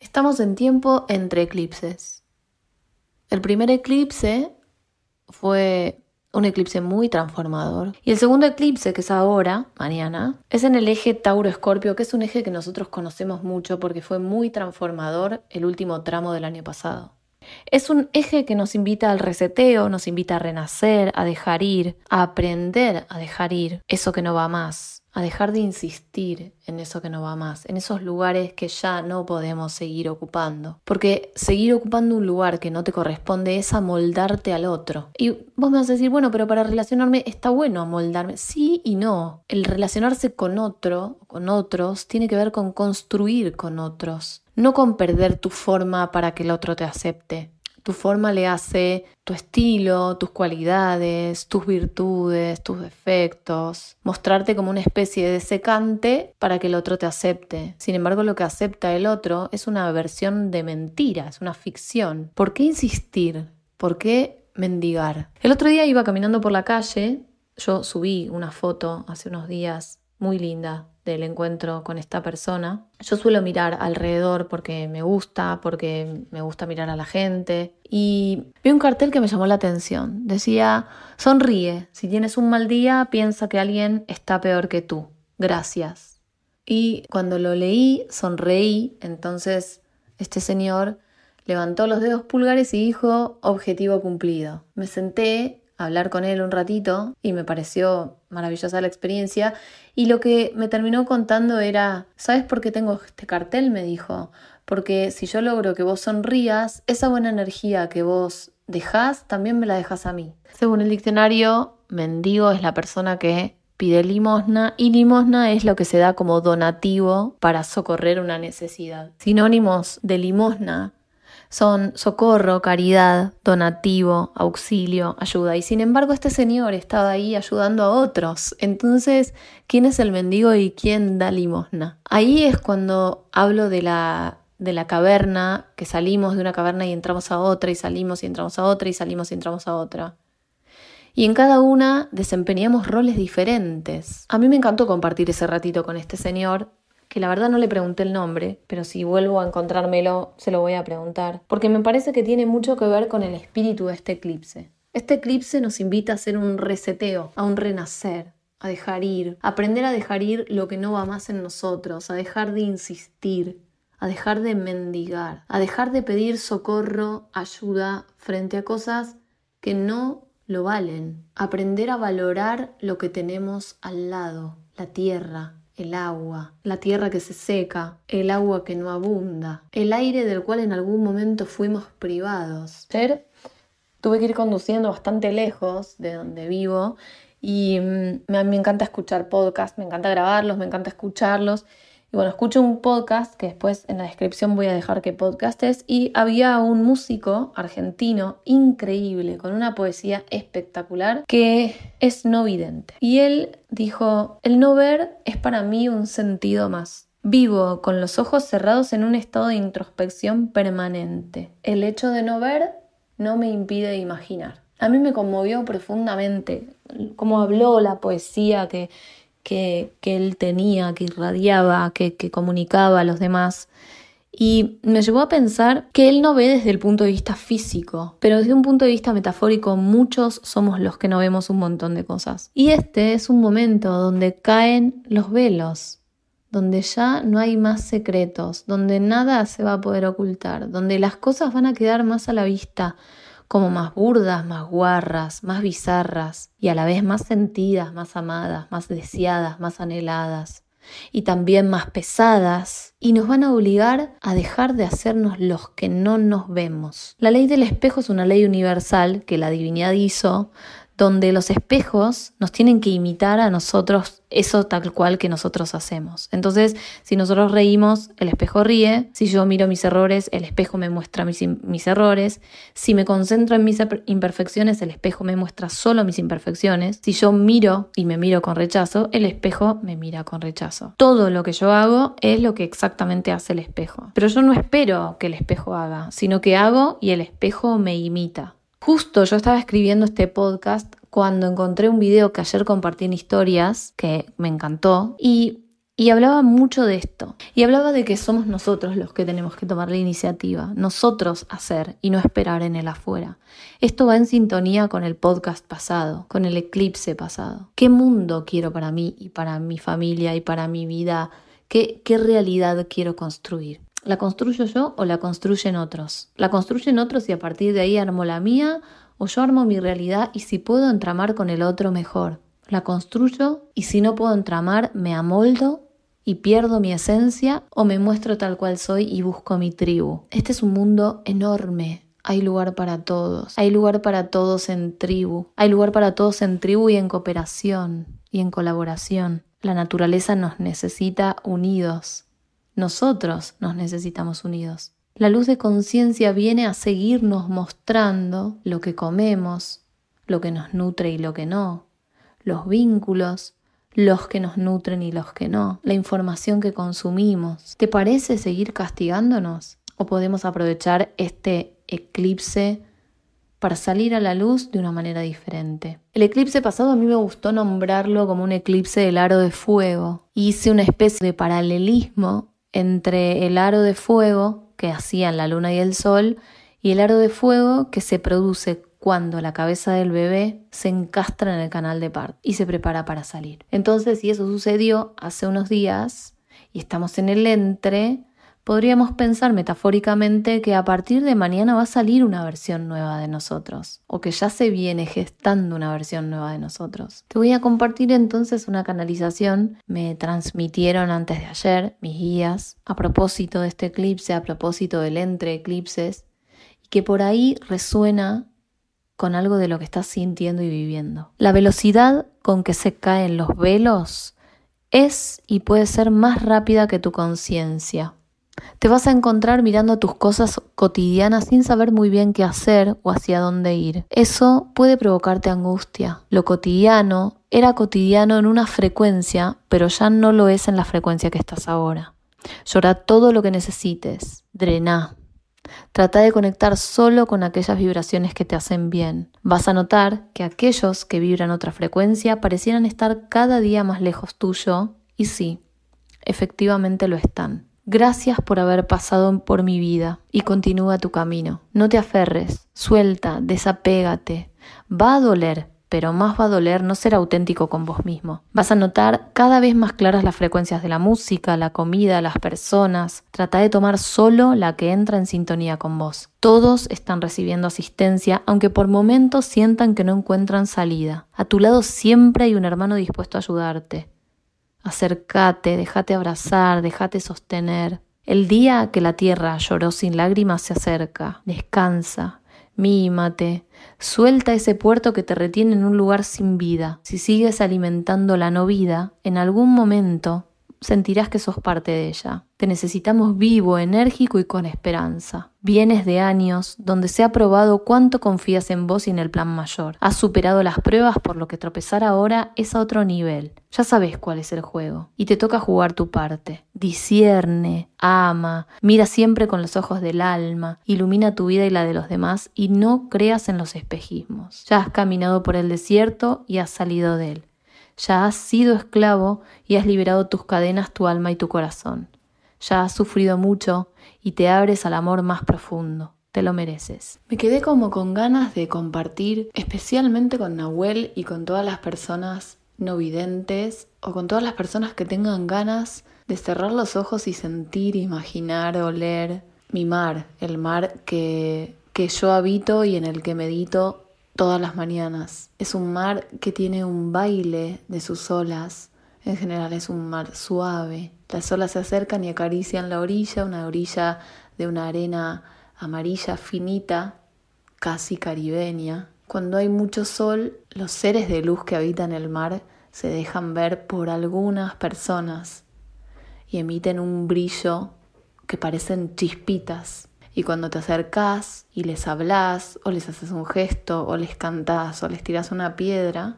Estamos en tiempo entre eclipses. El primer eclipse fue un eclipse muy transformador. Y el segundo eclipse, que es ahora, mañana, es en el eje Tauro-Escorpio, que es un eje que nosotros conocemos mucho porque fue muy transformador el último tramo del año pasado. Es un eje que nos invita al reseteo, nos invita a renacer, a dejar ir, a aprender a dejar ir eso que no va más, a dejar de insistir en eso que no va más, en esos lugares que ya no podemos seguir ocupando. Porque seguir ocupando un lugar que no te corresponde es amoldarte al otro. Y vos me vas a decir, bueno, pero para relacionarme está bueno amoldarme. Sí y no. El relacionarse con otro, con otros, tiene que ver con construir con otros, no con perder tu forma para que el otro te acepte. Tu forma le hace tu estilo, tus cualidades, tus virtudes, tus defectos, mostrarte como una especie de secante para que el otro te acepte. Sin embargo, lo que acepta el otro es una versión de mentira, es una ficción. ¿Por qué insistir? ¿Por qué mendigar? El otro día iba caminando por la calle, yo subí una foto hace unos días muy linda del encuentro con esta persona. Yo suelo mirar alrededor porque me gusta, porque me gusta mirar a la gente. Y vi un cartel que me llamó la atención. Decía, sonríe, si tienes un mal día, piensa que alguien está peor que tú. Gracias. Y cuando lo leí, sonreí. Entonces, este señor levantó los dedos pulgares y dijo, objetivo cumplido. Me senté hablar con él un ratito y me pareció maravillosa la experiencia. Y lo que me terminó contando era, ¿sabes por qué tengo este cartel? Me dijo, porque si yo logro que vos sonrías, esa buena energía que vos dejás, también me la dejas a mí. Según el diccionario, mendigo es la persona que pide limosna y limosna es lo que se da como donativo para socorrer una necesidad. Sinónimos de limosna son socorro, caridad, donativo, auxilio, ayuda. Y sin embargo este señor estaba ahí ayudando a otros. Entonces, ¿quién es el mendigo y quién da limosna? Ahí es cuando hablo de la de la caverna, que salimos de una caverna y entramos a otra, y salimos y entramos a otra, y salimos y entramos a otra. Y en cada una desempeñamos roles diferentes. A mí me encantó compartir ese ratito con este señor que la verdad no le pregunté el nombre, pero si vuelvo a encontrármelo se lo voy a preguntar, porque me parece que tiene mucho que ver con el espíritu de este eclipse. Este eclipse nos invita a hacer un reseteo, a un renacer, a dejar ir, aprender a dejar ir lo que no va más en nosotros, a dejar de insistir, a dejar de mendigar, a dejar de pedir socorro, ayuda frente a cosas que no lo valen, aprender a valorar lo que tenemos al lado, la tierra, el agua, la tierra que se seca, el agua que no abunda, el aire del cual en algún momento fuimos privados. Ayer tuve que ir conduciendo bastante lejos de donde vivo y mm, me encanta escuchar podcasts, me encanta grabarlos, me encanta escucharlos y bueno, escucho un podcast que después en la descripción voy a dejar qué podcast es. Y había un músico argentino increíble, con una poesía espectacular, que es no vidente. Y él dijo, el no ver es para mí un sentido más. Vivo con los ojos cerrados en un estado de introspección permanente. El hecho de no ver no me impide imaginar. A mí me conmovió profundamente cómo habló la poesía que que, él tenía, que irradiaba, que, comunicaba a los demás. Y me llevó a pensar que él no ve desde el punto de vista físico, pero desde un punto de vista metafórico muchos somos los que no vemos un montón de cosas. Y este es un momento donde caen los velos, donde ya no hay más secretos, donde nada se va a poder ocultar, donde las cosas van a quedar más a la vista, como más burdas, más guarras, más bizarras y a la vez más sentidas, más amadas, más deseadas, más anheladas y también más pesadas y nos van a obligar a dejar de hacernos los que no nos vemos. La ley del espejo es una ley universal que la divinidad hizo donde los espejos nos tienen que imitar a nosotros eso tal cual que nosotros hacemos. Entonces, si nosotros reímos, el espejo ríe, si yo miro mis errores, el espejo me muestra mis, mis errores, si me concentro en mis imperfecciones, el espejo me muestra solo mis imperfecciones, si yo miro y me miro con rechazo, el espejo me mira con rechazo. Todo lo que yo hago es lo que exactamente hace el espejo. Pero yo no espero que el espejo haga, sino que hago y el espejo me imita. Justo yo estaba escribiendo este podcast cuando encontré un video que ayer compartí en historias, que me encantó, y, Y hablaba mucho de esto. Y hablaba de que somos nosotros los que tenemos que tomar la iniciativa, nosotros hacer y no esperar en el afuera. Esto va en sintonía con el podcast pasado, con el eclipse pasado. ¿Qué mundo quiero para mí y para mi familia y para mi vida? ¿Qué, qué realidad quiero construir? ¿La construyo yo o la construyen otros? ¿La construyen otros y a partir de ahí armo la mía? ¿O yo armo mi realidad y si puedo entramar con el otro mejor? La construyo y si no puedo entramar me amoldo y pierdo mi esencia o me muestro tal cual soy y busco mi tribu. Este es un mundo enorme. Hay lugar para todos. Hay lugar para todos en tribu. Hay lugar para todos en tribu y en cooperación y en colaboración. La naturaleza nos necesita unidos. Nosotros nos necesitamos unidos. La luz de conciencia viene a seguirnos mostrando lo que comemos, lo que nos nutre y lo que no, los vínculos, los que nos nutren y los que no, la información que consumimos. ¿Te parece seguir castigándonos? ¿O podemos aprovechar este eclipse para salir a la luz de una manera diferente? El eclipse pasado a mí me gustó nombrarlo como un eclipse del aro de fuego. Hice una especie de paralelismo entre el aro de fuego que hacían la luna y el sol y el aro de fuego que se produce cuando la cabeza del bebé se encastra en el canal de parto y se prepara para salir. Entonces, si eso sucedió hace unos días y estamos en el entre, podríamos pensar metafóricamente que a partir de mañana va a salir una versión nueva de nosotros o que ya se viene gestando una versión nueva de nosotros. Te voy a compartir entonces una canalización, me transmitieron antes de ayer mis guías a propósito de este eclipse, a propósito del entre eclipses, y que por ahí resuena con algo de lo que estás sintiendo y viviendo. La velocidad con que se caen los velos es y puede ser más rápida que tu conciencia. Te vas a encontrar mirando tus cosas cotidianas sin saber muy bien qué hacer o hacia dónde ir. Eso puede provocarte angustia. Lo cotidiano era cotidiano en una frecuencia, pero ya no lo es en la frecuencia que estás ahora. Llora todo lo que necesites. Drená. Trata de conectar solo con aquellas vibraciones que te hacen bien. Vas a notar que aquellos que vibran otra frecuencia parecieran estar cada día más lejos tuyo y sí, efectivamente lo están. Gracias por haber pasado por mi vida y continúa tu camino. No te aferres, suelta, desapégate. Va a doler, pero más va a doler no ser auténtico con vos mismo. Vas a notar cada vez más claras las frecuencias de la música, la comida, las personas. Trata de tomar solo la que entra en sintonía con vos. Todos están recibiendo asistencia, aunque por momentos sientan que no encuentran salida. A tu lado siempre hay un hermano dispuesto a ayudarte. Acércate, déjate abrazar, déjate sostener. El día que la tierra lloró sin lágrimas se acerca. Descansa, mímate, suelta ese puerto que te retiene en un lugar sin vida. Si sigues alimentando la no vida, en algún momento sentirás que sos parte de ella. Te necesitamos vivo, enérgico y con esperanza. Vienes de años donde se ha probado cuánto confías en vos y en el plan mayor. Has superado las pruebas por lo que tropezar ahora es a otro nivel. Ya sabes cuál es el juego y te toca jugar tu parte. Discierne, ama, mira siempre con los ojos del alma, ilumina tu vida y la de los demás y no creas en los espejismos. Ya has caminado por el desierto y has salido de él. Ya has sido esclavo y has liberado tus cadenas, tu alma y tu corazón. Ya has sufrido mucho y te abres al amor más profundo. Te lo mereces. Me quedé como con ganas de compartir, especialmente con Nahuel y con todas las personas no videntes o con todas las personas que tengan ganas de cerrar los ojos y sentir, imaginar, oler mi mar, el mar que, que yo habito y en el que medito todas las mañanas. Es un mar que tiene un baile de sus olas. En general es un mar suave. Las olas se acercan y acarician la orilla, una orilla de una arena amarilla finita, casi caribeña. Cuando hay mucho sol, los seres de luz que habitan el mar se dejan ver por algunas personas y emiten un brillo que parecen chispitas y cuando te acercás y les hablas, o les haces un gesto, o les cantás, o les tiras una piedra,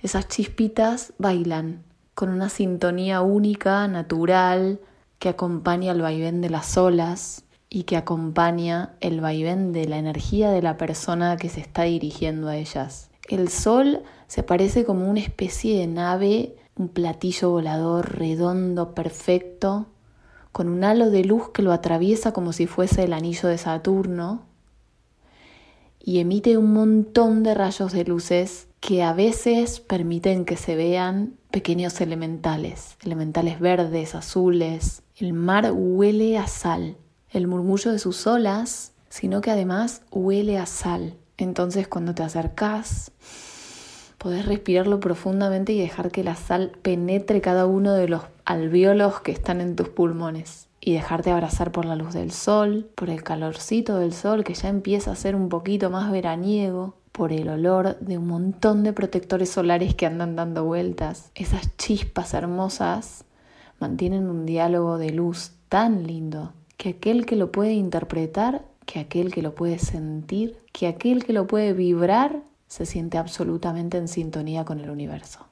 esas chispitas bailan con una sintonía única, natural, que acompaña el vaivén de las olas y que acompaña el vaivén de la energía de la persona que se está dirigiendo a ellas. El sol se parece como una especie de nave un platillo volador redondo, perfecto, con un halo de luz que lo atraviesa como si fuese el anillo de Saturno y emite un montón de rayos de luces que a veces permiten que se vean pequeños elementales, elementales verdes, azules. El mar huele a sal, el murmullo de sus olas, sino que además huele a sal. Entonces cuando te acercas, podés respirarlo profundamente y dejar que la sal penetre cada uno de los alvéolos que están en tus pulmones y dejarte abrazar por la luz del sol, por el calorcito del sol que ya empieza a ser un poquito más veraniego, por el olor de un montón de protectores solares que andan dando vueltas. Esas chispas hermosas mantienen un diálogo de luz tan lindo que aquel que lo puede interpretar, que aquel que lo puede sentir, que aquel que lo puede vibrar, se siente absolutamente en sintonía con el universo.